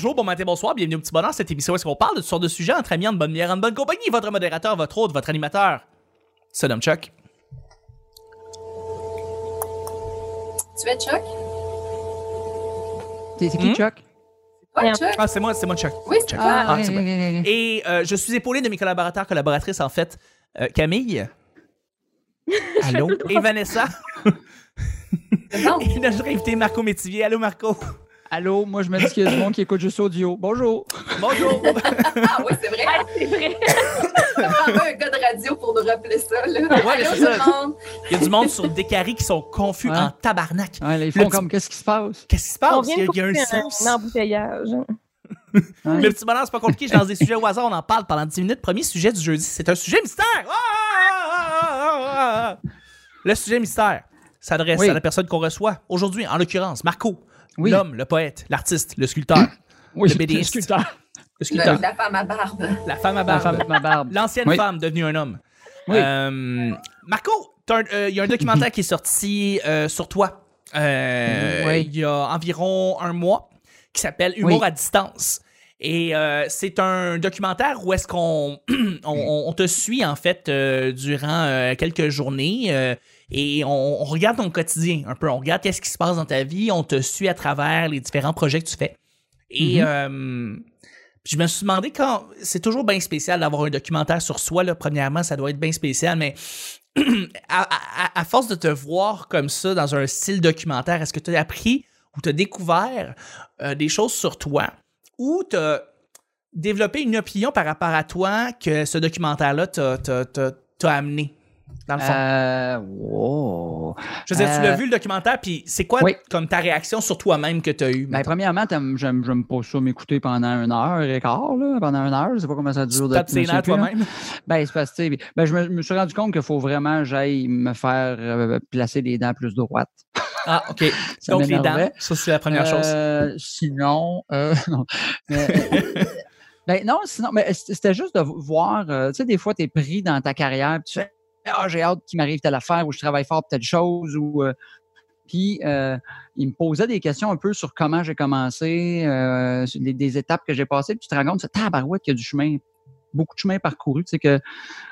Bonjour, bon matin, bonsoir, bienvenue au petit bonheur, cette émission où est-ce qu'on parle de toutes sortes de sujets entre amis, en bonne bière, en bonne compagnie. Votre modérateur, votre hôte, votre animateur, se nomme Chuck. Tu es Chuck? C'est c'est qui, Hmm? Chuck? Ouais. Chuck? Ah, c'est moi, c'est moi Chuck. Oui, c'est Chuck. Ah, c'est ok. Et euh, je suis épaulé de mes collaborateurs, collaboratrices en fait. Euh, Camille. Allô? Et Vanessa. Non. Et notre invité Marco Métivier. Allô Marco? Allô, moi je me dis qu'il y a du monde qui écoute juste audio. Bonjour. Bonjour. Ah oui, c'est vrai. Ah, c'est vrai. Un gars de radio pour nous rappeler ça. Là. Ouais, Allô, ça. monde. Il y a du monde sur Décari qui sont confus Ouais. en tabarnak. Ouais, là, ils font comme qu'est-ce qui se passe? Qu'est-ce qui se passe? Il y a, de il y a un sens. un embouteillage. Ouais. Le petit bonheur, c'est pas compliqué. Je lance des sujets au hasard, on en parle pendant 10 minutes. Premier sujet du jeudi, c'est un sujet mystère. Ah, ah, ah, ah, ah. Le sujet mystère s'adresse Oui. à la personne qu'on reçoit. Aujourd'hui, en l'occurrence, Marco. Oui. L'homme, le poète, l'artiste, le sculpteur, Oui, le BDiste. sculpteur. le Le- sculpteur, la femme à barbe. la femme à La barbe, l'ancienne Oui. femme devenue un homme. Oui. Euh, Marco, euh, il y a un documentaire qui est sorti euh, sur toi euh, Oui. il y a environ un mois qui s'appelle Humour Oui. à distance. Et euh, c'est un documentaire où est-ce qu'on on, on- on te suit en fait euh, durant euh, quelques journées euh, et on, on regarde ton quotidien un peu. On regarde qu'est-ce qui se passe dans ta vie. On te suit à travers les différents projets que tu fais. Et Mhm. euh, je me suis demandé quand. C'est toujours bien spécial d'avoir un documentaire sur soi. Là. Premièrement, ça doit être bien spécial, mais à, à- à force de te voir comme ça dans un style documentaire, est-ce que tu as appris ou tu as découvert euh, des choses sur toi ou tu as développé une opinion par rapport à toi que ce documentaire-là t'a, t'a- t'a- t'a amené, dans le fond? Euh, wow. je veux dire, tu l'as euh, vu le documentaire, puis c'est quoi oui. comme ta réaction sur toi-même que tu as eue? Ben, premièrement, j'aime j'aime pas ça m'écouter pendant une heure et quart, là, pendant une heure. Je sais pas comment ça dure. tu je nerfs plus, là. toi-même? Ben, c'est parce que, tu ben, je me, me suis rendu compte qu'il faut vraiment que j'aille me faire euh, placer les dents plus droites. Ah, OK. Ça Donc, les dents, ça, c'est la première chose. Euh, Sinon, non. Mais, ben non, sinon, mais c'était juste de voir, euh, tu sais, des fois, tu es pris dans ta carrière, tu fais, ah, j'ai hâte qu'il m'arrive telle affaire, ou je travaille fort pour telle chose, ou. euh, puis, euh, il me posait des questions un peu sur comment j'ai commencé, euh, des étapes que j'ai passées, puis tu te rends compte, tu tabarouette, qu'il y a du chemin, beaucoup de chemin parcouru, tu sais, que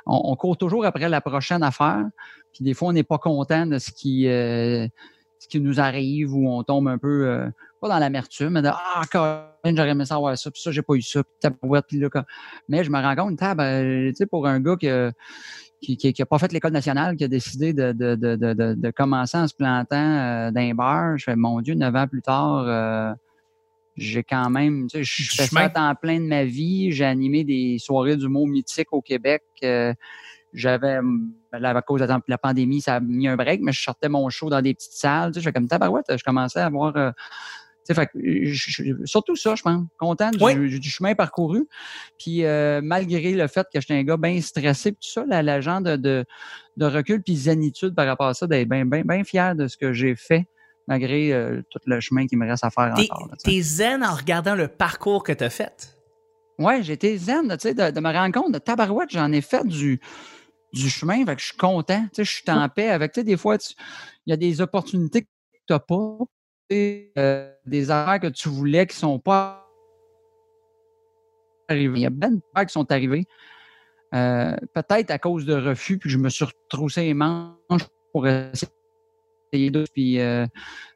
on, court toujours après la prochaine affaire, puis des fois, on n'est pas content de ce qui. ce qui nous arrive ou on tombe un peu pas dans l'amertume, mais de Ah, Colin, j'aurais aimé savoir ça, puis ça, j'ai pas eu ça, puis tabarouette, là, quand- Mais je me rends compte, tu sais, pour un gars qui a, qui, qui, qui a pas fait l'école nationale, qui a décidé de, de, de, de, de, commencer en se plantant euh, d'un bar, je fais mon Dieu, neuf ans plus tard, euh, j'ai quand même, tu sais, je Du fais ça temps plein de ma vie. J'ai animé des soirées d'humour mythique au Québec. euh, j'avais, à cause de la- la pandémie, ça a mis un break, mais je sortais mon show dans des petites salles. Tu sais, je fais comme tabarouette, je commençais à avoir. Euh, fait je- je- surtout ça, je pense. Content du, Oui. du chemin parcouru. Puis euh, malgré le fait que j'étais un gars bien stressé, tout ça, la, la genre de, de, de recul puis zénitude par rapport à ça, d'être bien ben, ben fier de ce que j'ai fait, malgré euh, tout le chemin qui me reste à faire T'es, encore. t'es zen en regardant le parcours que tu as fait? Ouais, j'étais zen, tu sais, de, de me rendre compte de tabarouette, j'en ai fait du, du chemin, fait que je suis content, tu sais, je suis en paix avec, tu sais, des fois, il y a des opportunités que tu n'as pas, euh, des affaires que tu voulais qui sont pas arrivées. Il y a ben d'affaires qui sont arrivées, euh, peut-être à cause de refus, puis je me suis retroussé les manches pour essayer de, puis euh,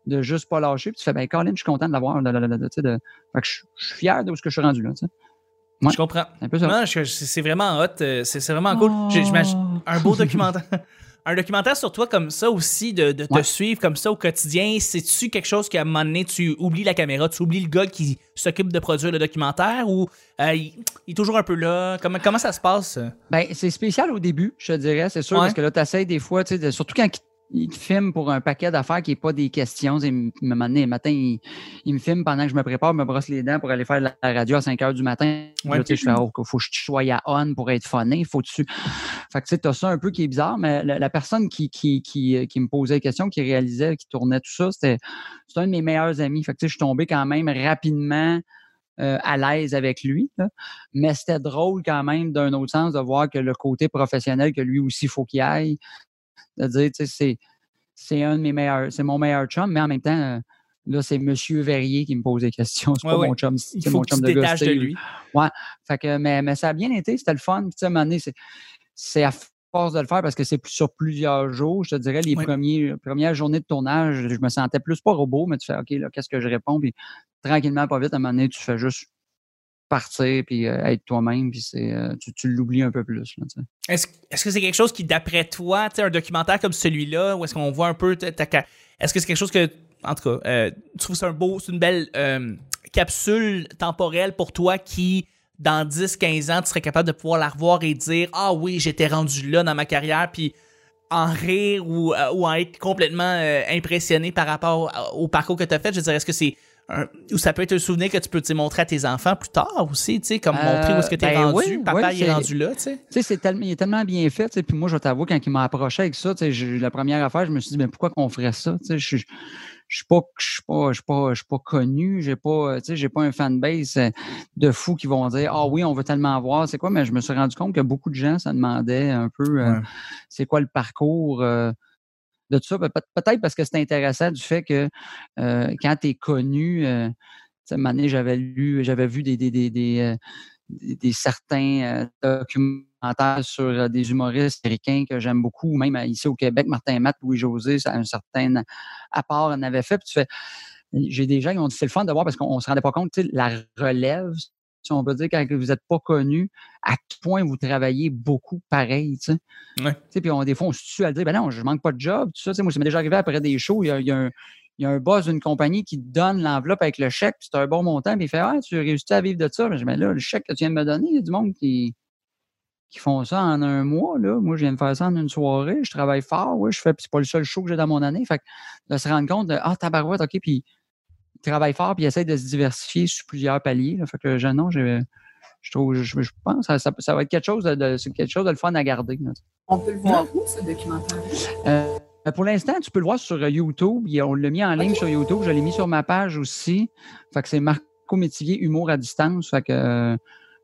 de juste pas lâcher, puis tu fais, ben, Colin, je suis content de l'avoir, de, de- fait que je, je suis fier de ce que je suis rendu là. Ouais. Je comprends. C'est vraiment hot. euh, C'est vraiment cool. J'ai- j'imagine- un beau documentaire. Un documentaire sur toi comme ça aussi, de, de te suivre comme ça au quotidien, c'est-tu quelque chose qu'à un moment donné, tu oublies la caméra, tu oublies le gars qui s'occupe de produire le documentaire ou euh, il, il est toujours un peu là? Comment, comment ça se passe? Ben, c'est spécial au début, je te dirais, c'est sûr, Ouais. parce que là, tu essaies des fois, tu sais, de- surtout quand il te filme pour un paquet d'affaires qui n'est pas des questions. Il me donné, le matin, il, il me filme pendant que je me prépare, me brosse les dents pour aller faire la la radio à 5 heures du matin. Ouais. Là, je fais, oh, faut que je sois à on pour être funné, faut tu. Fait que tu sais, as ça un peu qui est bizarre, mais la, la personne qui, qui, qui, qui me posait des questions, qui réalisait, qui tournait tout ça, c'était un de mes meilleurs amis. Fait que tu sais, je suis tombé quand même rapidement euh, à l'aise avec lui. là. Mais c'était drôle quand même, d'un autre sens, de voir que le côté professionnel, que lui aussi, il faut qu'il aille. De dire, tu sais, c'est, c'est un de mes meilleurs, c'est mon meilleur chum, mais en même temps, euh, Là, c'est Monsieur Verrier qui me pose des questions. C'est Ouais, pas ouais. mon chum. C'est mon chum de gars. de lui. Fait que, mais, mais ça a bien été, c'était le fun. Puis, tu sais, à un moment donné, c'est, c'est à force de le faire parce que c'est sur plusieurs jours. Je te dirais, les Ouais. premiers, premières journées de tournage, je me sentais plus pas robot, mais tu fais, OK, là, qu'est-ce que je réponds? Puis tranquillement, pas vite, à un moment donné, tu fais juste partir puis euh, être toi-même, puis c'est, euh, tu, l'oublies un peu plus. Est-ce est-ce que c'est quelque chose qui, d'après toi, un documentaire comme celui-là, où est-ce qu'on voit un peu Est-ce que c'est quelque chose que, en tout cas, euh, tu trouves c'est un beau, c'est une belle capsule temporelle pour toi qui, dans 10-15 ans, tu serais capable de pouvoir la revoir et dire Ah oui, j'étais rendu là dans ma carrière, puis en rire ou, ou en être complètement impressionné par rapport au parcours que tu as fait? Je dirais, est-ce que c'est. Un- ou ça peut être un souvenir que tu peux montrer à tes enfants plus tard aussi, tu sais, comme Euh, montrer où est-ce que tu es ben rendu. oui, Papa, oui, il est rendu là, tu sais. Tu il est tellement bien fait. tu sais, Puis moi, je t'avoue, quand il m'a approché avec ça, tu sais, la première affaire, je me suis dit, mais pourquoi qu'on ferait ça? Tu sais, Je je suis pas, je suis pas, je suis pas, je suis pas connu, j'ai pas, tu sais, j'ai pas un fanbase euh, de fous qui vont dire, ah oui, on veut tellement voir, c'est quoi? Mais je me suis rendu compte que beaucoup de gens, ça demandait un peu, euh, c'est quoi le parcours euh, de tout ça. Pe- peut- Peut-être parce que c'est intéressant du fait que euh, quand tu es connu, euh, à j'avais lu, j'avais vu des, des, des, des, euh, certains euh, documentaires sur des humoristes américains que j'aime beaucoup, ou même ici au Québec, Martin Matt, Louis-José, ça a un certain apport en avait fait. Puis tu fais, j'ai des gens qui ont dit c'est le fun de voir parce qu'on ne se rendait pas compte, la relève, si on peut dire, quand vous n'êtes pas connu, à quel point vous travaillez beaucoup pareil, tu sais? Ouais. Tu sais, Puis on, des fois, on se tue à dire, ben non, je manque pas de job, tout ça. Tu sais, Moi, ça m'est déjà arrivé après des shows, il y a, il y a un, il y a un boss d'une compagnie qui te donne l'enveloppe avec le chèque, puis c'est un bon montant, puis il fait Ah, tu réussis à vivre de ça. Mais je dis, Ben là, le chèque que tu viens de me donner, il y a du monde qui, qui font ça en un mois. Là. Moi, je viens de faire ça en une soirée. Je travaille fort, oui, je fais, puis c'est pas le seul show que j'ai dans mon année. Fait que de se rendre compte de Ah, tabarouette, OK, puis travaille fort, puis essaie de se diversifier sur plusieurs paliers. Là. Fait que je, je, je trouve, je, je pense que ça, ça, ça va être quelque chose de, quelque chose de le fun à garder. là. On peut le voir où, ce documentaire? Euh, pour l'instant, tu peux le voir sur euh, YouTube. On l'a mis en ligne sur YouTube. Je l'ai mis sur ma page aussi. Fait que c'est Marco Métivier, Humour à distance. Fait que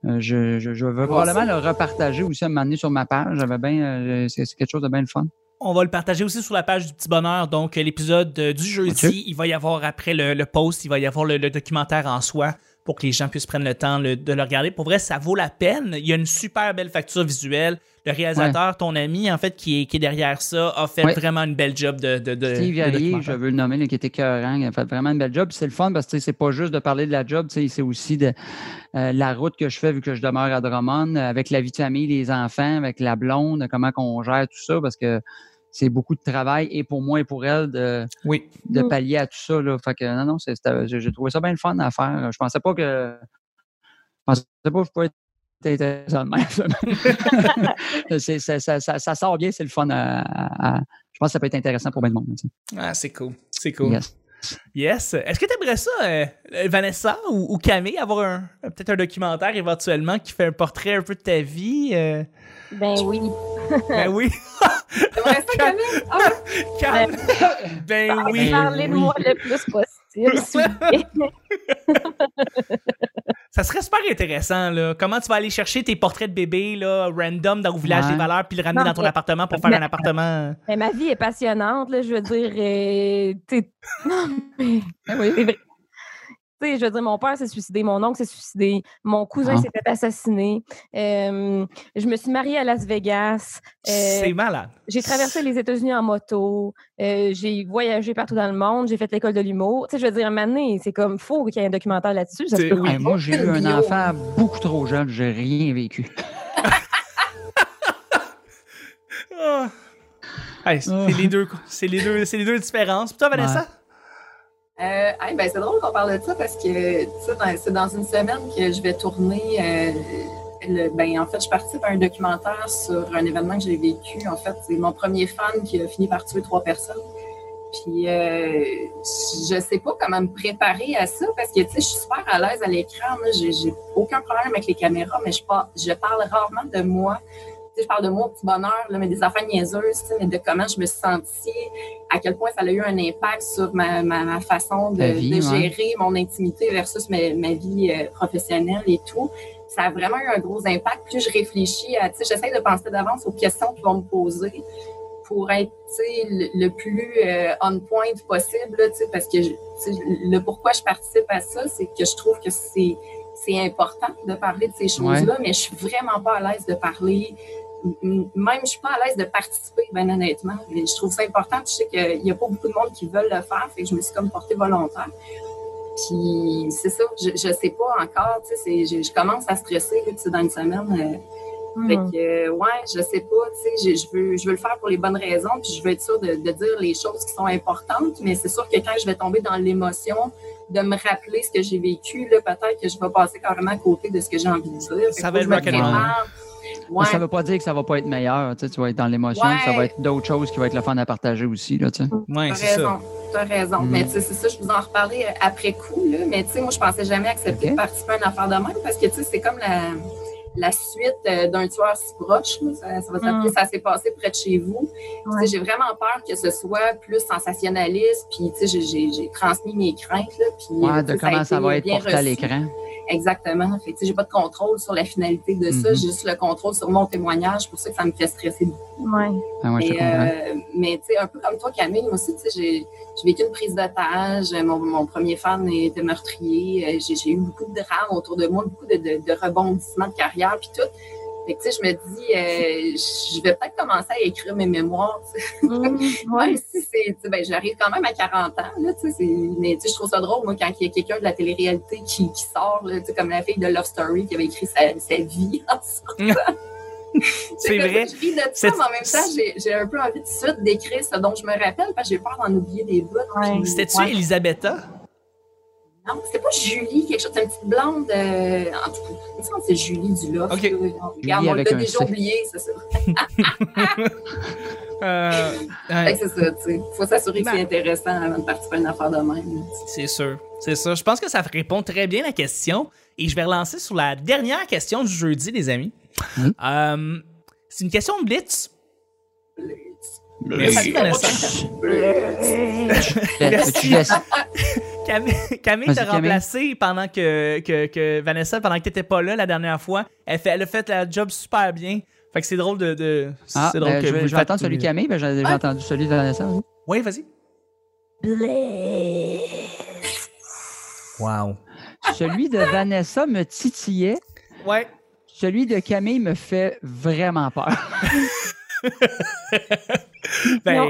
euh, je, vais probablement le repartager aussi à un moment donné sur ma page. J'avais bien, euh, c'est c'est quelque chose de bien le fun. On va le partager aussi sur la page du Petit Bonheur. Donc, l'épisode euh, du jeudi, il va y avoir après le, le post, il va y avoir le, le documentaire en soi pour que les gens puissent prendre le temps le- de le regarder. Pour vrai, ça vaut la peine. Il y a une super belle facture visuelle. Le réalisateur, ton ami, en fait, qui est, qui est derrière ça, a fait Ouais. vraiment une belle job de, de, de Steve Verrier, je veux le nommer, là, qui était écœurant. Il a fait vraiment une belle job. C'est le fun parce que c'est pas juste de parler de la job, c'est aussi de euh, la route que je fais vu que je demeure à Drummond, euh, avec la vie de famille, les enfants, avec la blonde, comment qu'on gère tout ça parce que c'est beaucoup de travail et pour moi et pour elle de, Oui. de Mm. pallier à tout ça. Là. Fait que non, non, j'ai trouvé ça bien le fun à faire. Je pensais pas que. Je pensais pas que je pouvais être intéressant de même. ça. C'est- ça, ça- ça- ça sort bien, c'est le fun à, à- à- Je pense que ça peut être intéressant pour bien de monde. Ah, c'est cool. C'est cool. Yes. Yes. Est-ce que tu aimerais ça, euh, Vanessa ou, ou Camille, avoir un, peut-être un documentaire éventuellement qui fait un portrait un peu de ta vie? euh? Ben oui. Ben oui. T'aimerais ça, Camille? Ah. Cam- Ben oui. Parlez de moi le plus possible. Ça serait super intéressant, là. Comment tu vas aller chercher tes portraits de bébés, là, random dans le village Ouais. des valeurs, puis le ramener Non, dans ton mais- appartement pour faire mais- un appartement? Mais ma vie est passionnante, là, je veux dire. euh, t'sais- non, mais Ben oui. c'est vrai. Sais, je veux dire, mon père s'est suicidé, mon oncle s'est suicidé, mon cousin Ah. s'est fait assassiner. euh, je me suis mariée à Las Vegas. euh, C'est malade. j'ai traversé les États-Unis en moto. euh, j'ai voyagé partout dans le monde. J'ai fait l'école de l'humour. Tu sais, je veux dire, maintenant, c'est comme faux qu'il y ait un documentaire là-dessus. Ça se C'est- peut oui. pas. Hey, moi, j'ai eu un Bio. enfant beaucoup trop jeune, j'ai rien vécu. Ah. Hey, c'est Ah. les deux, c'est les deux, c'est les deux différences. Puis toi, Vanessa? Ben, c'est drôle qu'on parle de ça parce que c'est dans une semaine que je vais tourner. euh, le- ben, en fait, je participe à un documentaire sur un événement que j'ai vécu. En fait, c'est mon premier fan qui a fini par tuer trois personnes. Puis, euh, je sais pas comment me préparer à ça parce que, tu sais, je suis super à l'aise à l'écran. J'ai j'ai aucun problème avec les caméras, mais je, par- je parle rarement de moi. Je parle de moi au petit bonheur, là, mais des affaires niaiseuses, mais de comment je me suis sentie, à quel point ça a eu un impact sur ma, ma, ma façon de, Ta vie, de ouais. gérer mon intimité versus ma, ma vie euh, professionnelle et tout. Ça a vraiment eu un gros impact. Plus je réfléchis à, tu sais, j'essaie de penser d'avance aux questions qu'ils vont me poser pour être le, le, plus euh, on point possible, là, parce que le pourquoi je participe à ça, c'est que je trouve que c'est c'est important de parler de ces choses-là, mais je suis vraiment pas à l'aise de parler. Même, je suis pas à l'aise de participer, bien honnêtement. je trouve ça important. Je sais qu'il n'y a pas beaucoup de monde qui veulent le faire, fait que je me suis comme portée volontaire. Puis c'est ça, je, je sais pas encore, tu sais, je, je, commence à stresser là, dans une semaine. Euh, fait hmm. que, ouais, je sais pas, tu sais, je, veux, je veux le faire pour les bonnes raisons, puis je veux être sûre de, de dire les choses qui sont importantes, mais c'est sûr que quand je vais tomber dans l'émotion, de me rappeler ce que j'ai vécu, peut-être que je vais passer carrément à côté de ce que j'ai envie de dire. Ça va être rock'n'roll. Ouais. Ça ne veut pas dire que ça va pas être meilleur. Tu, sais, tu vas être dans l'émotion. Ça va être d'autres choses qui vont être le fun à partager aussi. Là, tu sais. ouais, c'est ça. Tu as raison. Mm. Mais tu sais, c'est ça, je vous en reparler après coup. Là. Mais tu sais, moi, je pensais jamais accepter de participer à une affaire de même parce que tu sais, c'est comme la la suite euh, d'un tueur si proche. Ça, ça, va s'appeler mm. Ça s'est passé près de chez vous. J'ai vraiment peur que ce soit plus sensationnaliste. Puis j'ai transmis mes craintes. Là, puis, ouais, de comment ça, va être porté à l'écran. Exactement. Fait j'ai pas de contrôle sur la finalité de ça. J'ai juste le contrôle sur mon témoignage. pour ça que ça me fait stresser beaucoup. Ouais. Ah ouais, euh, mais tu sais, un peu comme toi, Camille, moi aussi, tu sais, j'ai vécu une prise d'otage. Mon, mon premier fan était meurtrier. Euh, j'ai eu beaucoup de drames autour de moi, beaucoup de, de, de rebondissements de carrière, puis tout. Fait que, tu sais, je me dis, euh, je vais peut-être commencer à écrire mes mémoires. Mmh, même si c'est, ben, j'arrive quand même à 40 ans, là, tu sais, mais tu sais, je trouve ça drôle, moi, quand il y a quelqu'un de la télé-réalité qui, qui sort, là, tu sais, comme la fille de Love Story qui avait écrit sa, sa vie en sortant. c'est vrai. Je vis de ça, mais en même temps, j'ai un peu envie de suite d'écrire ce dont je me rappelle parce que j'ai peur d'en oublier des bouts. Ouais. C'était-tu ouais. Elisabetta? Non, c'était pas Julie, quelque chose, une petite blonde. Euh, en tout cas, c'est Julie du Loft. OK. Regarde, on l'a déjà oublié, c'est ça. euh, ouais. C'est ça, tu sais. Il faut s'assurer que c'est ben. intéressant avant de participer à une affaire de même. C'est sûr, c'est ça. Je pense que ça répond très bien à la question. Et je vais relancer sur la dernière question du jeudi, les amis. Mmh. Euh, c'est une question de Blitz. Merci, Vanessa. Merci. Camille, Camille t'a remplacé pendant que, que, que, Vanessa, pendant que t'étais pas là la dernière fois. Elle, fait, elle a fait la job super bien. Fait que c'est drôle de. de ah, drôle ben, que je, vais, je vais attendre celui de Camille, ben, j'ai ah. entendu celui de Vanessa. Oui, oui vas-y. Wow. Celui de Vanessa me titillait. Ouais. Celui de Camille me fait vraiment peur. ben,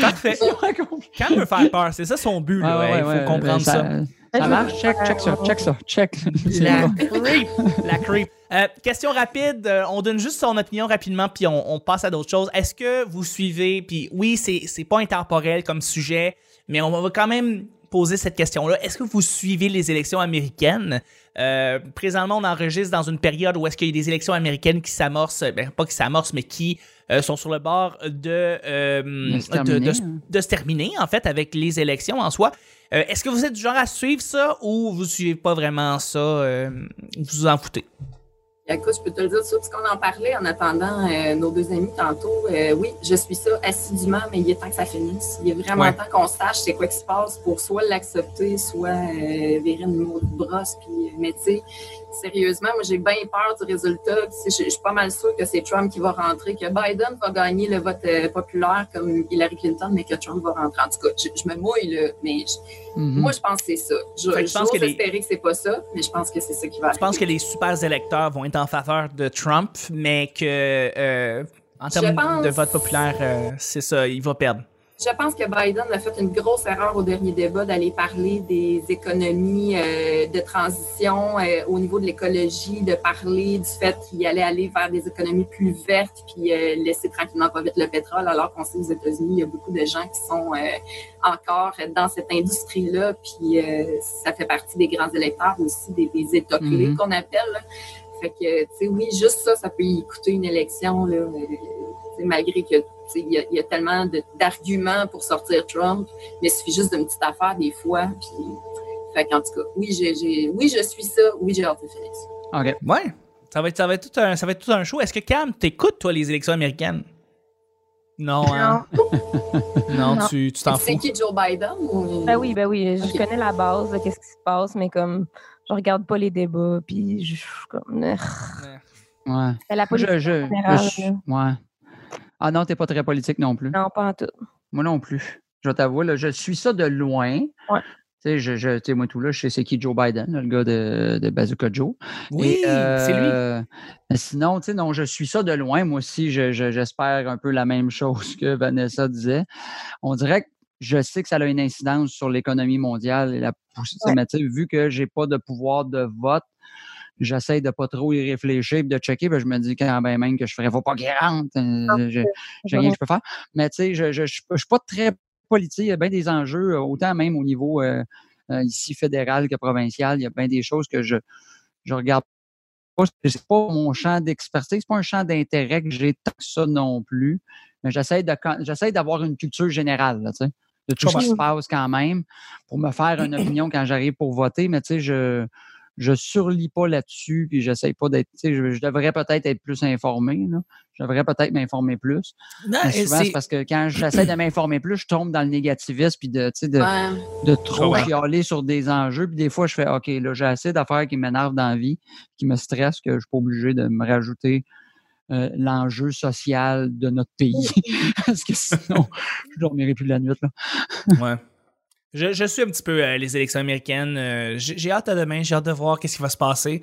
Parfait. Quand elle veut faire peur, c'est ça son but. Là, ouais, il faut ouais, comprendre ça. Ça, ça marche? Check, check ça, check ça, check. La creep. La creep. Euh, question rapide, euh, on donne juste son opinion rapidement, puis on, on passe à d'autres choses. Est-ce que vous suivez, puis oui, c'est pas intemporel comme sujet, mais on va quand même poser cette question-là. Est-ce que vous suivez les élections américaines? Euh, présentement, on enregistre dans une période où est-ce qu'il y a des élections américaines qui s'amorcent, ben, pas qui s'amorcent, mais qui euh, sont sur le bord de, euh, de, de, hein. de, se terminer, en fait, avec les élections en soi. Est-ce que vous êtes du genre à suivre ça ou vous suivez pas vraiment ça? Vous vous en foutez? Écoute, je peux te le dire tout parce qu'on en parlait en attendant euh, nos deux amis tantôt. Euh, oui, je suis ça assidûment, mais il est temps que ça finisse. Il est vraiment ouais. temps qu'on sache c'est quoi qui se passe pour soit l'accepter, soit euh, virer une mot de brosse. Puis, mais tu sais, sérieusement, moi j'ai bien peur du résultat. Je, je suis pas mal sûre que c'est Trump qui va rentrer, que Biden va gagner le vote populaire comme Hillary Clinton, mais que Trump va rentrer. En tout cas, je, je me mouille là, mais je, mm -hmm. moi je pense que c'est ça. Je, pense que espérer les... que c'est pas ça, mais je pense que c'est ça qui va. Je pense que les super électeurs vont être en faveur de Trump, mais que euh, en termes pense... de vote populaire, euh, c'est ça, il va perdre. Je pense que Biden a fait une grosse erreur au dernier débat d'aller parler des économies euh, de transition euh, au niveau de l'écologie, de parler du fait qu'il allait aller vers des économies plus vertes puis euh, laisser tranquillement pas vite le pétrole, alors qu'on sait aux États-Unis, il y a beaucoup de gens qui sont encore dans cette industrie-là, puis ça fait partie des grands électeurs aussi, des, des États mm -hmm. qu'on appelle. Là. Fait que, tu sais, oui, juste ça, ça peut y coûter une élection, là, malgré que il y, y, a tellement d'arguments pour sortir Trump, mais il suffit juste d'une petite affaire des fois. Puis, fait qu'en tout cas, oui, j ai, j ai, oui, je suis ça. Oui, j'ai hâte de finir ça. OK. Ouais. Ça va être, ça va être, tout, un, ça va être tout un show. Est-ce que Cam, t'écoutes, toi, les élections américaines? Non, hein? non, non, tu t'en fous. C'est qui Joe Biden? Ou... Ben oui, ben oui. Je okay. connais la base de qu'est-ce qui se passe, mais comme je regarde pas les débats, puis je suis comme. Ouais. La politique je, je, générale, je, ouais. Ah non, t'es pas très politique non plus. Non, pas en tout. Moi non plus. Je t'avoue, là, je suis ça de loin. Ouais. Tu sais, je, je, tu sais, moi, tout là, je sais c'est qui Joe Biden, là, le gars de, de Bazooka Joe. Oui, c'est lui. euh, mais sinon, tu sais, non, je suis ça de loin. Moi aussi, je- je- j'espère un peu la même chose que Vanessa disait. On dirait que je sais que ça a une incidence sur l'économie mondiale et la poussée. Ouais. Mais vu que j'ai pas de pouvoir de vote, j'essaie de pas trop y réfléchir et de checker. ben, je me dis quand ben même que je ferais faut pas qu'il rentre. je- j'ai rien que je peux faire. Mais tu sais, je je, je, je suis pas très politique. Il y a bien des enjeux, euh, autant même au niveau euh, euh, ici fédéral que provincial. Il y a bien des choses que je je regarde pas. C'est pas mon champ d'expertise, c'est pas un champ d'intérêt que j'ai tant que ça non plus. Mais j'essaie de quand- j'essaie d'avoir une culture générale, là, tu sais, de tout ce qui se passe quand même pour me faire une opinion quand j'arrive pour voter. Mais tu sais, je je surlis pas là-dessus, puis j'essaie pas d'être. tu sais, Je, je devrais peut-être être plus informé. Là. Je devrais peut-être m'informer plus. Non, Mais souvent, c'est- parce que quand j'essaie de m'informer plus, je tombe dans le négativisme puis de, tu sais, de, Ouais. de trop Ouais. chialer sur des enjeux. Puis des fois, je fais OK, là, j'ai assez d'affaires qui m'énervent dans la vie, qui me stressent, que je suis pas obligé de me rajouter euh, l'enjeu social de notre pays. Parce que sinon, je dormirai plus la nuit. Là. Ouais. Je, je suis un petit peu euh, les élections américaines. euh, j'ai hâte à demain, j'ai hâte de voir qu'est-ce qui va se passer.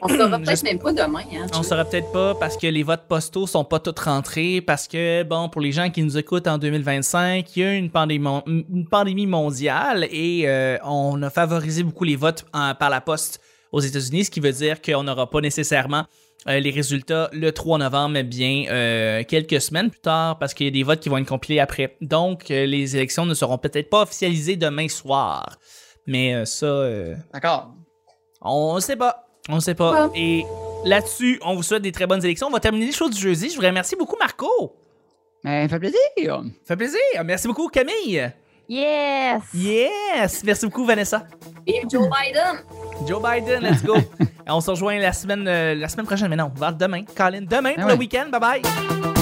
On saura peut-être même pas demain. Hein, On saura peut-être pas parce que les votes postaux sont pas tous rentrés, parce que, bon, pour les gens qui nous écoutent en 2025, il y a une pandémie, une pandémie mondiale et euh, on a favorisé beaucoup les votes en- par la poste aux États-Unis, ce qui veut dire qu'on n'aura pas nécessairement euh, les résultats le 3 novembre, mais bien euh, quelques semaines plus tard, parce qu'il y a des votes qui vont être compilés après. Donc, euh, les élections ne seront peut-être pas officialisées demain soir. Mais euh, ça, euh, D'accord. on ne sait pas. On ne sait pas. Ouais. Et là-dessus, on vous souhaite des très bonnes élections. On va terminer les choses du jeudi. Je vous remercie beaucoup, Marco. Mais ça fait plaisir. Ça fait plaisir. Merci beaucoup, Camille. Yes! Yes. Merci beaucoup, Vanessa. Vive Joe Biden! Joe Biden, let's go. on se rejoint la semaine, euh, la semaine prochaine, mais non, vers demain. Colin, demain Ah pour le week-end. Bye bye.